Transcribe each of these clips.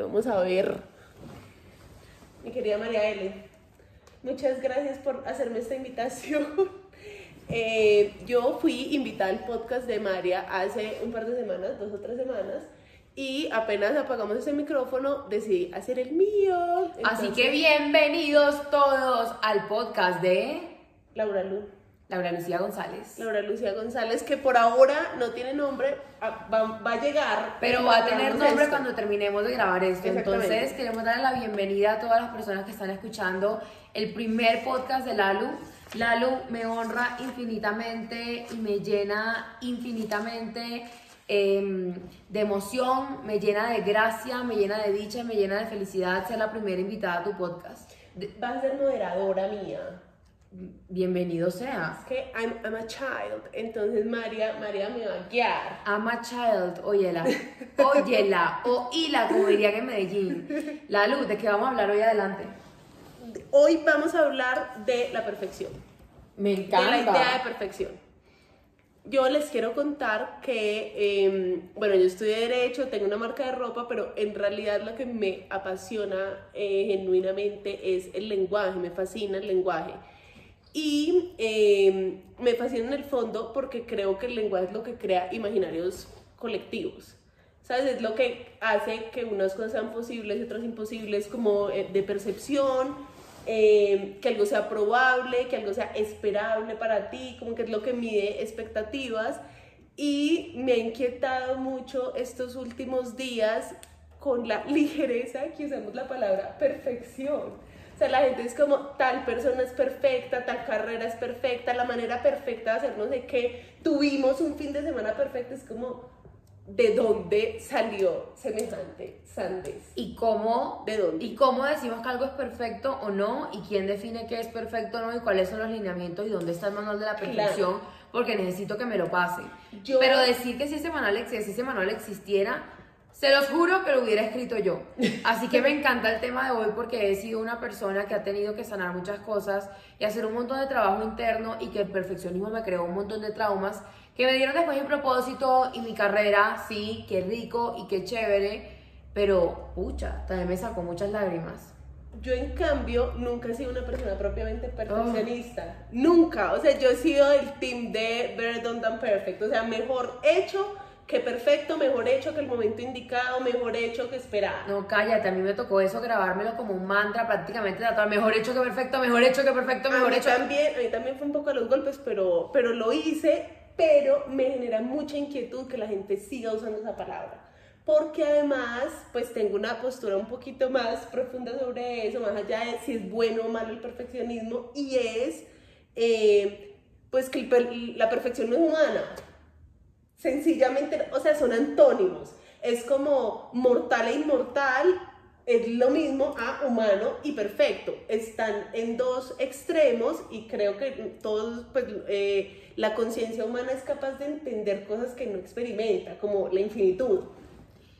Bueno, vamos a ver. Mi querida María L. Muchas gracias por hacerme esta invitación. Eh, yo fui invitada al podcast de María hace un par de semanas, dos o tres semanas, y apenas apagamos ese micrófono decidí hacer el mío. Así que bienvenidos todos al podcast de Laura Lu. Laura Lucía González. Laura Lucía González, que por ahora no tiene nombre, va, va a llegar. Pero va a tener nombre cuando terminemos de grabar esto. Entonces queremos darle la bienvenida a todas las personas que están escuchando el primer podcast de Lalu Lalu me honra infinitamente y me llena infinitamente em, de emoción, me llena de gracia, me llena de dicha, me llena de felicidad ser la primera invitada a tu podcast. Vas a ser moderadora mía. Bienvenido sea. Es que I'm, I'm, a child, entonces María, María me va a guiar. I'm a child, óyela, óyela, oíla, como diría que en Medellín. Lalu, ¿de qué vamos a hablar hoy adelante? Hoy vamos a hablar de la perfección. Me encanta. De la idea de perfección. Yo les quiero contar que, em, bueno, yo estudié Derecho, tengo una marca de ropa, pero en realidad lo que me apasiona eh, genuinamente es el lenguaje, me fascina el lenguaje. Y em, me fascina en el fondo porque creo que el lenguaje es lo que crea imaginarios colectivos. ¿Sabes? Es lo que hace que unas cosas sean posibles y otras imposibles, como eh, de percepción, eh, que algo sea probable, que algo sea esperable para ti, como que es lo que mide expectativas. Y me ha inquietado mucho estos últimos días con la ligereza que usamos la palabra perfección. Sea, la gente es como, tal persona es perfecta, tal carrera es perfecta, la manera perfecta de hacer no sé qué, tuvimos un fin de semana perfecto, es como, de dónde salió semejante sandez. ¿Y cómo, ¿De dónde? ¿Y cómo decimos que algo es perfecto o no? ¿Y quién define qué es perfecto o no? ¿Y cuáles son los lineamientos? ¿Y dónde está el manual de la perfección? Porque necesito que me lo pase. Pero decir que si ese, manual, si ese manual existiera, se los juro que lo hubiera escrito yo. Así que me encanta el tema de hoy porque he sido una persona que ha tenido que sanar muchas cosas y hacer un montón de trabajo interno y que el perfeccionismo me creó un montón de traumas que me dieron después mi propósito y mi carrera, sí, qué rico y qué chévere, pero pucha, también me sacó muchas lágrimas. Yo en cambio nunca he sido una persona propiamente perfeccionista, nunca, o sea, yo he sido el team de better done than perfect, o sea, mejor hecho que perfecto, mejor hecho que el momento indicado, mejor hecho que esperar. No, cállate, a mí me tocó eso grabármelo como un mantra prácticamente, mejor hecho que perfecto, mejor hecho que perfecto, mejor a hecho. También, a mí también fue un poco a los golpes, pero, pero lo hice pero me genera mucha inquietud que la gente siga usando esa palabra. Porque además, pues tengo una postura un poquito más profunda sobre eso, más allá de si es bueno o malo el perfeccionismo, y es, eh, pues que la perfección no es humana. Sencillamente, o sea, son antónimos. Es como mortal e inmortal, es lo mismo a humano y perfecto. Están en dos extremos y creo que todos, pues, eh, la conciencia humana es capaz de entender cosas que no experimenta, como la infinitud,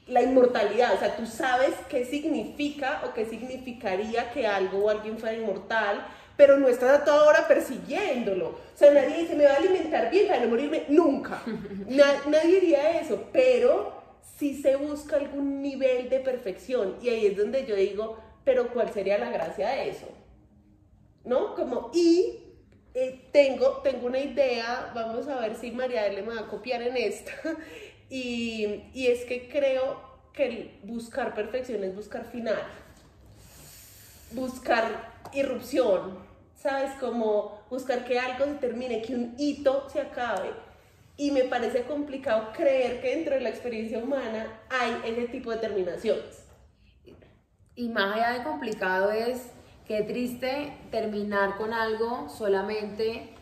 la inmortalidad. O sea, tú sabes qué significa o qué significaría que algo o alguien fuera inmortal, pero no estás a toda hora persiguiéndolo. O sea, nadie dice, me va a alimentar bien para no morirme nunca. nadie diría eso, pero sí se busca algún nivel de perfección. Y ahí es donde yo digo, pero ¿cuál sería la gracia de eso? ¿No? Como, y eh, tengo, tengo una idea, vamos a ver si María le va a copiar en esta, y, y es que creo que buscar perfección es buscar final, buscar irrupción, ¿sabes? Como buscar que algo se termine, que un hito se acabe. Y me parece complicado creer que dentro de la experiencia humana hay ese tipo de terminaciones. Y más allá de complicado es Qué triste terminar con algo solamente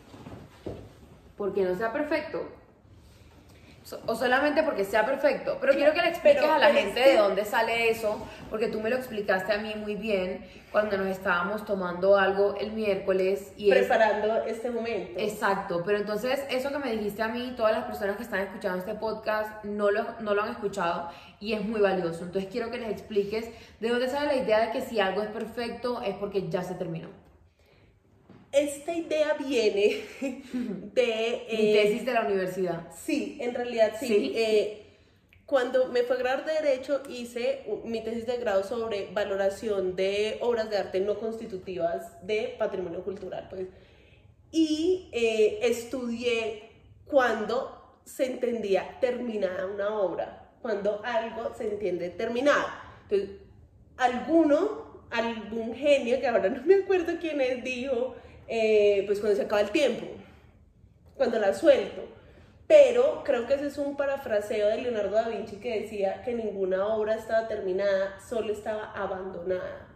porque no sea perfecto. O solamente porque sea perfecto. Pero quiero que le expliques a la gente de dónde sale eso, porque tú me lo explicaste a mí muy bien cuando nos estábamos tomando algo el miércoles y preparando este momento. Exacto, pero entonces eso que me dijiste a mí, todas las personas que están escuchando este podcast no lo, no lo han escuchado y es muy valioso. Entonces quiero que les expliques de dónde sale la idea de que si algo es perfecto es porque ya se terminó. Esta idea viene de... Mi eh, tesis de la universidad. Sí, en realidad sí. Eh, cuando me fue a graduar de Derecho, hice mi tesis de grado sobre valoración de obras de arte no constitutivas de patrimonio cultural. Pues, y eh, estudié cuando se entendía terminada una obra, cuando algo se entiende terminado. Entonces, alguno, algún genio, que ahora no me acuerdo quién es, dijo, eh, pues cuando se acaba el tiempo, cuando la suelto. Pero creo que ese es un parafraseo de Leonardo da Vinci que decía que ninguna obra estaba terminada, solo estaba abandonada.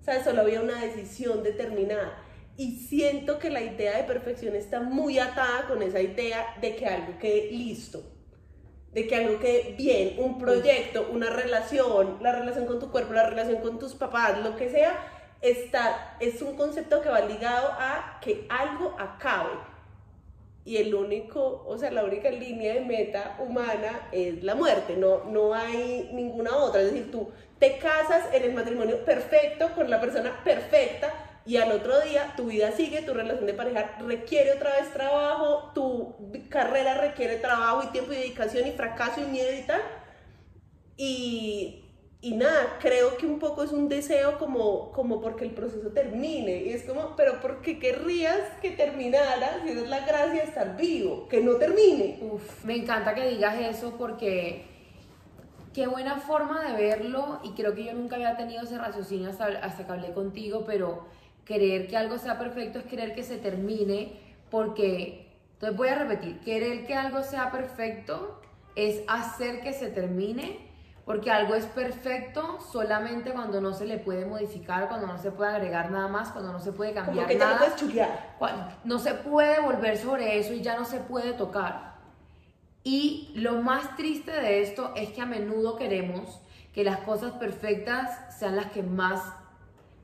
O sea, solo había una decisión determinada. Y siento que la idea de perfección está muy atada con esa idea de que algo quede listo, de que algo quede bien, un proyecto, una relación, la relación con tu cuerpo, la relación con tus papás, lo que sea, está, es un concepto que va ligado a que algo acabe y el único, o sea, la única línea de meta humana es la muerte, no, no hay ninguna otra. Es decir, tú te casas en el matrimonio perfecto con la persona perfecta y al otro día tu vida sigue, tu relación de pareja requiere otra vez trabajo, tu carrera requiere trabajo y tiempo y dedicación y fracaso y miedo y tal. Y y nada, creo que un poco es un deseo como, como porque el proceso termine. Y es como, pero ¿por qué querrías que terminara si es la gracia de estar vivo? Que no termine. Uf, me encanta que digas eso porque qué buena forma de verlo y creo que yo nunca había tenido ese raciocinio hasta, hasta que hablé contigo, pero querer que algo sea perfecto es querer que se termine porque, entonces voy a repetir, querer que algo sea perfecto es hacer que se termine porque algo es perfecto solamente cuando no se le puede modificar, cuando no se puede agregar nada más, cuando no se puede cambiar que nada. no puedes chulear. No se puede volver sobre eso y ya no se puede tocar. Y lo más triste de esto es que a menudo queremos que las cosas perfectas sean las que más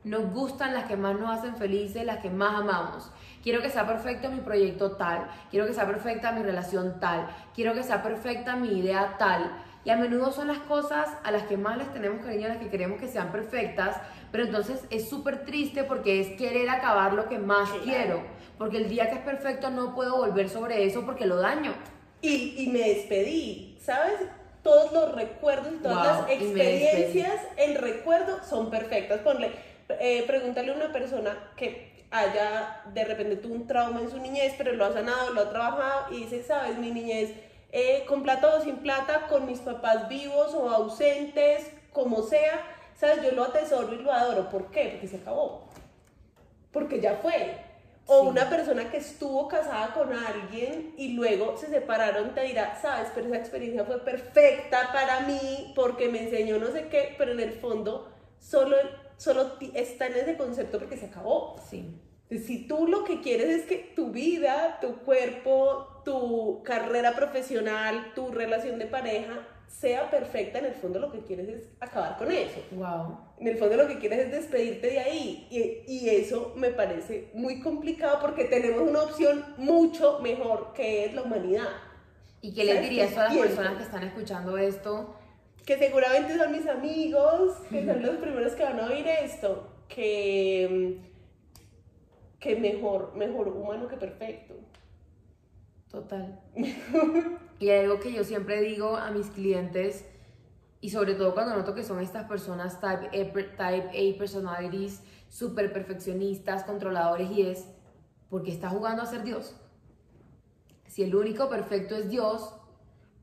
nos gustan, las que más nos hacen felices, las que más amamos. Quiero que sea perfecto mi proyecto tal, quiero que sea perfecta mi relación tal, quiero que sea perfecta mi idea tal y a menudo son las cosas a las que más les tenemos cariño, a las que queremos que sean perfectas, pero entonces es súper triste porque es querer acabar lo que más quiero, porque el día que es perfecto no puedo volver sobre eso porque lo daño. Y, y me despedí, ¿sabes? Todos los recuerdos todas las experiencias, el recuerdo son perfectas. Ponle, eh, pregúntale a una persona que haya de repente tuvo un trauma en su niñez, pero lo ha sanado, lo ha trabajado y dice, sabes, mi niñez eh, con plata o sin plata, con mis papás vivos o ausentes, como sea, ¿sabes? Yo lo atesoro y lo adoro. ¿Por qué? Porque se acabó. Porque ya fue. O una persona que estuvo casada con alguien y luego se separaron te dirá, sabes, pero esa experiencia fue perfecta para mí porque me enseñó no sé qué, pero en el fondo solo, solo está en ese concepto porque se acabó. Sí. Si tú lo que quieres es que tu vida, tu cuerpo, tu carrera profesional, tu relación de pareja sea perfecta, en el fondo lo que quieres es acabar con eso. Wow. En el fondo lo que quieres es despedirte de ahí. Y, y eso me parece muy complicado porque tenemos una opción mucho mejor que es la humanidad. ¿Y qué les dirías a las personas que están escuchando esto? Que seguramente son mis amigos, que son los primeros que van a oír esto, que que mejor, mejor humano que perfecto. Total. y algo que yo siempre digo a mis clientes, y sobre todo cuando noto que son estas personas type A, type a personalities, súper perfeccionistas, controladores, y es, porque estás jugando a ser Dios? Si el único perfecto es Dios,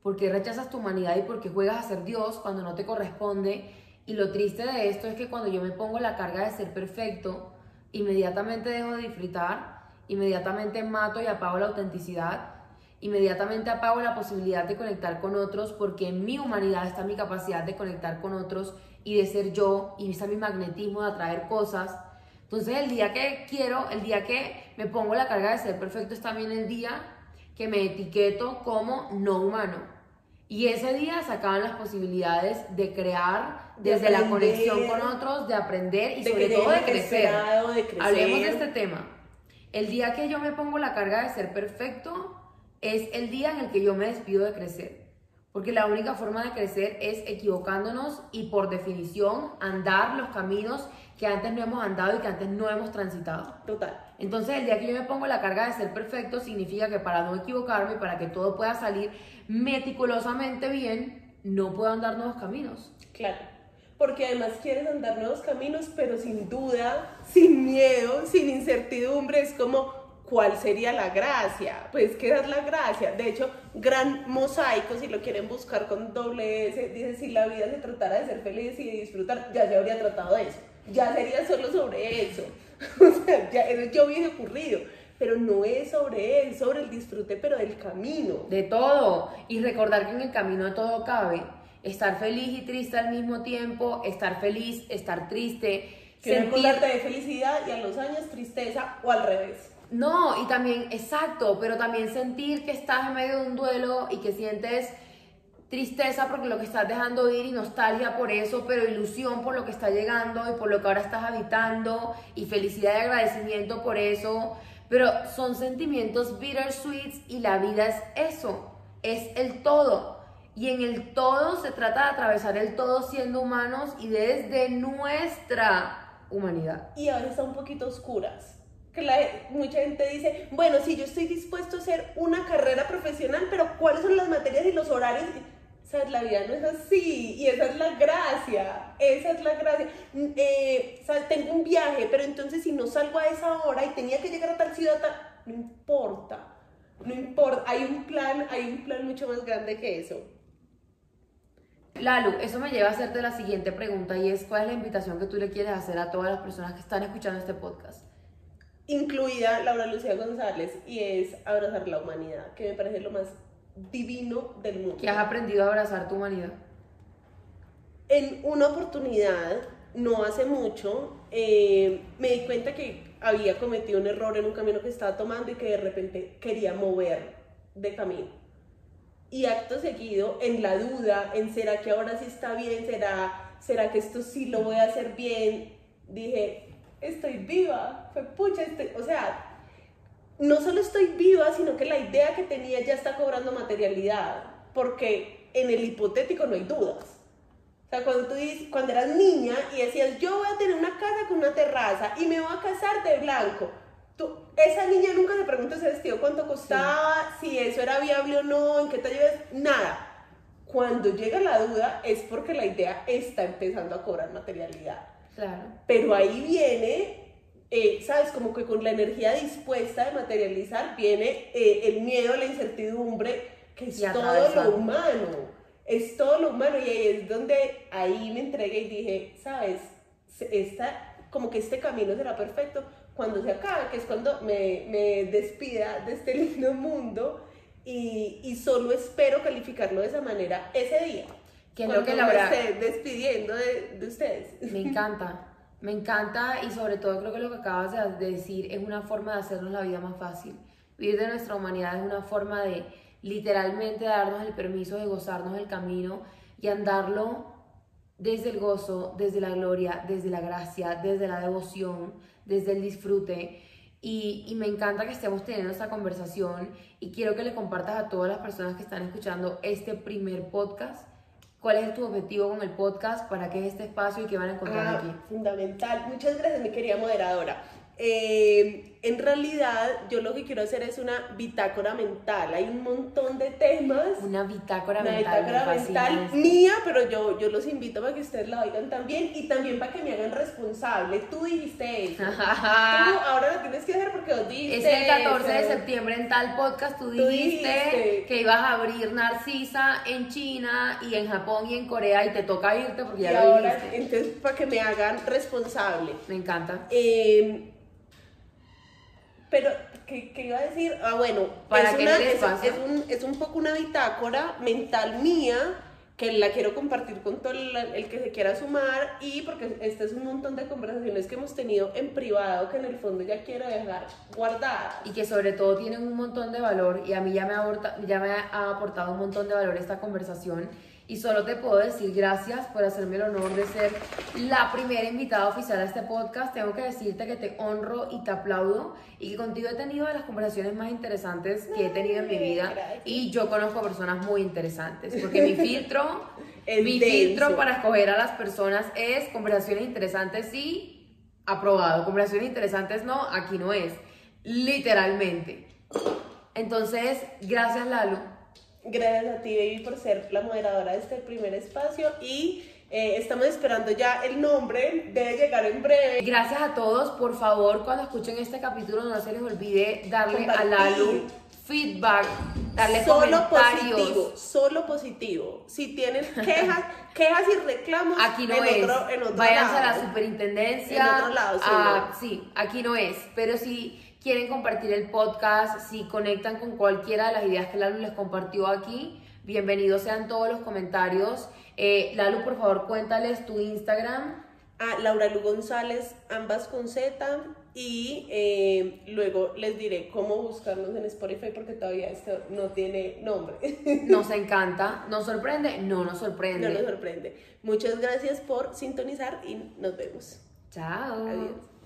¿por qué rechazas tu humanidad y por qué juegas a ser Dios cuando no te corresponde? Y lo triste de esto es que cuando yo me pongo la carga de ser perfecto, inmediatamente dejo de disfrutar, inmediatamente mato y apago la autenticidad, inmediatamente apago la posibilidad de conectar con otros porque en mi humanidad está mi capacidad de conectar con otros y de ser yo y está mi magnetismo de atraer cosas. Entonces el día que quiero, el día que me pongo la carga de ser perfecto es también el día que me etiqueto como no humano. Y ese día se acaban las posibilidades de crear desde la conexión con otros, de aprender y sobre todo de crecer. de crecer. Hablemos de este tema. El día que yo me pongo la carga de ser perfecto es el día en el que yo me despido de crecer. Porque la única forma de crecer es equivocándonos y por definición andar los caminos que antes no hemos andado y que antes no hemos transitado. Total. Entonces, el día que yo me pongo la carga de ser perfecto, significa que para no equivocarme, para que todo pueda salir meticulosamente bien, no puedo andar nuevos caminos. Claro, porque además quieres andar nuevos caminos, pero sin duda, sin miedo, sin incertidumbre, es como, ¿cuál sería la gracia? Pues, ¿qué es la gracia? De hecho, gran mosaico, si lo quieren buscar con doble S, dice, si la vida se tratara de ser feliz y disfrutar, ya se habría tratado de eso, ya sería solo sobre eso, o sea, ya, eso ya hubiese ocurrido pero no es sobre él, es sobre el disfrute, pero del camino. De todo. Y recordar que en el camino todo cabe. Estar feliz y triste al mismo tiempo, estar feliz, estar triste. Que sentir... de felicidad y a los años tristeza o al revés. No, y también, exacto, pero también sentir que estás en medio de un duelo y que sientes tristeza porque lo que estás dejando ir y nostalgia por eso, pero ilusión por lo que está llegando y por lo que ahora estás habitando y felicidad y agradecimiento por eso. Pero son sentimientos bittersweets y la vida es eso, es el todo. Y en el todo se trata de atravesar el todo siendo humanos y desde nuestra humanidad. Y ahora está un poquito oscuras. Mucha gente dice, bueno, sí, yo estoy dispuesto a hacer una carrera profesional, pero ¿cuáles son las materias y los horarios? ¿Sabes? La vida no es así y esa es la gracia, esa es la gracia. Eh, ¿sabes? Tengo un viaje, pero entonces si no salgo a esa hora y tenía que llegar a tal ciudad, no importa, no importa, hay un plan, hay un plan mucho más grande que eso. Lalu, eso me lleva a hacerte la siguiente pregunta y es ¿cuál es la invitación que tú le quieres hacer a todas las personas que están escuchando este podcast? Incluida Laura Lucía González y es abrazar la humanidad, que me parece lo más divino del mundo. ¿Qué has aprendido a abrazar tu humanidad? En una oportunidad, no hace mucho, eh, me di cuenta que había cometido un error en un camino que estaba tomando y que de repente quería mover de camino. Y acto seguido, en la duda, en será que ahora sí está bien, será, será que esto sí lo voy a hacer bien, dije, estoy viva, fue pucha, o sea, no solo estoy viva, sino que la idea que tenía ya está cobrando materialidad, porque en el hipotético no hay dudas. O sea, cuando tú dices, cuando eras niña y decías, yo voy a tener una casa con una terraza y me voy a casar de blanco, tú, esa niña nunca te pregunta ese vestido cuánto costaba, si eso era viable o no, en qué te llevas, nada. Cuando llega la duda es porque la idea está empezando a cobrar materialidad. Claro. Pero ahí viene eh, ¿sabes? Como que con la energía dispuesta de materializar viene eh, el miedo, la incertidumbre, que es todo lo humano, es todo lo humano y ahí es donde ahí me entregué y dije, ¿sabes? Esta, como que este camino será perfecto cuando se acabe, que es cuando me, me despida de este lindo mundo y, y, solo espero calificarlo de esa manera ese día. Que es lo que la esté despidiendo de, de ustedes. Me encanta. Me encanta y sobre todo creo que lo que acabas de decir es una forma de hacernos la vida más fácil. Vivir de nuestra humanidad es una forma de literalmente darnos el permiso de gozarnos el camino y andarlo desde el gozo, desde la gloria, desde la gracia, desde la devoción, desde el disfrute. Y, me encanta que estemos teniendo esta conversación y quiero que le compartas a todas las personas que están escuchando este primer podcast ¿Cuál es tu objetivo con el podcast? ¿Para qué es este espacio y qué van a encontrar ah, aquí? Fundamental. Muchas gracias, mi querida moderadora. Eh, en realidad, yo lo que quiero hacer es una bitácora mental. Hay un montón de temas. Una bitácora una mental. Bitácora mental mía, pero yo, yo los invito para que ustedes la oigan también y también para que me hagan responsable. Tú dijiste eso. tú ahora lo tienes que hacer porque vos dijiste. Es el 14 de septiembre en tal podcast. Tú dijiste, que ibas a abrir Narcisa en China y en Japón y en Corea y te toca irte porque ya lo ahora, Entonces, para que me hagan responsable. Me encanta. Eh, pero, ¿qué, ¿qué, iba a decir? Ah, bueno, ¿Para es, una, es, es, un, es un poco una bitácora mental mía que la quiero compartir con todo el, el, que se quiera sumar y porque este es un montón de conversaciones que hemos tenido en privado que en el fondo ya quiero dejar guardadas. Y que sobre todo tienen un montón de valor y a mí ya me, ha, ya me ha aportado un montón de valor esta conversación y solo te puedo decir gracias por hacerme el honor de ser la primera invitada oficial a este podcast. Tengo que decirte que te honro y te aplaudo y que contigo he tenido de las conversaciones más interesantes que he tenido en mi vida y yo conozco personas muy interesantes porque mi filtro, mi filtro para escoger a las personas es conversaciones interesantes y aprobado. Conversaciones interesantes no, aquí no es, literalmente. Entonces, gracias Lalo Gracias a ti, baby, por ser la moderadora de este primer espacio y eh, estamos esperando ya el nombre, debe llegar en breve. Gracias a todos, por favor, cuando escuchen este capítulo no se les olvide darle a Lalu feedback, darle solo positivo, solo positivo. Si tienen quejas, quejas y reclamos, aquí no es. Váyanse a la superintendencia. En otro lado, sí, sí, aquí no es. Pero si quieren compartir el podcast, si conectan con cualquiera de las ideas que Lalu les compartió aquí, bienvenidos sean todos los comentarios. Eh, Lalu, por favor, cuéntales tu Instagram. A Laura Lu González, ambas con Z. Y eh, luego les diré cómo buscarnos en Spotify porque todavía esto no tiene nombre. Nos encanta. ¿Nos sorprende? No nos sorprende. No nos sorprende. Muchas gracias por sintonizar y nos vemos. Chao. Adiós.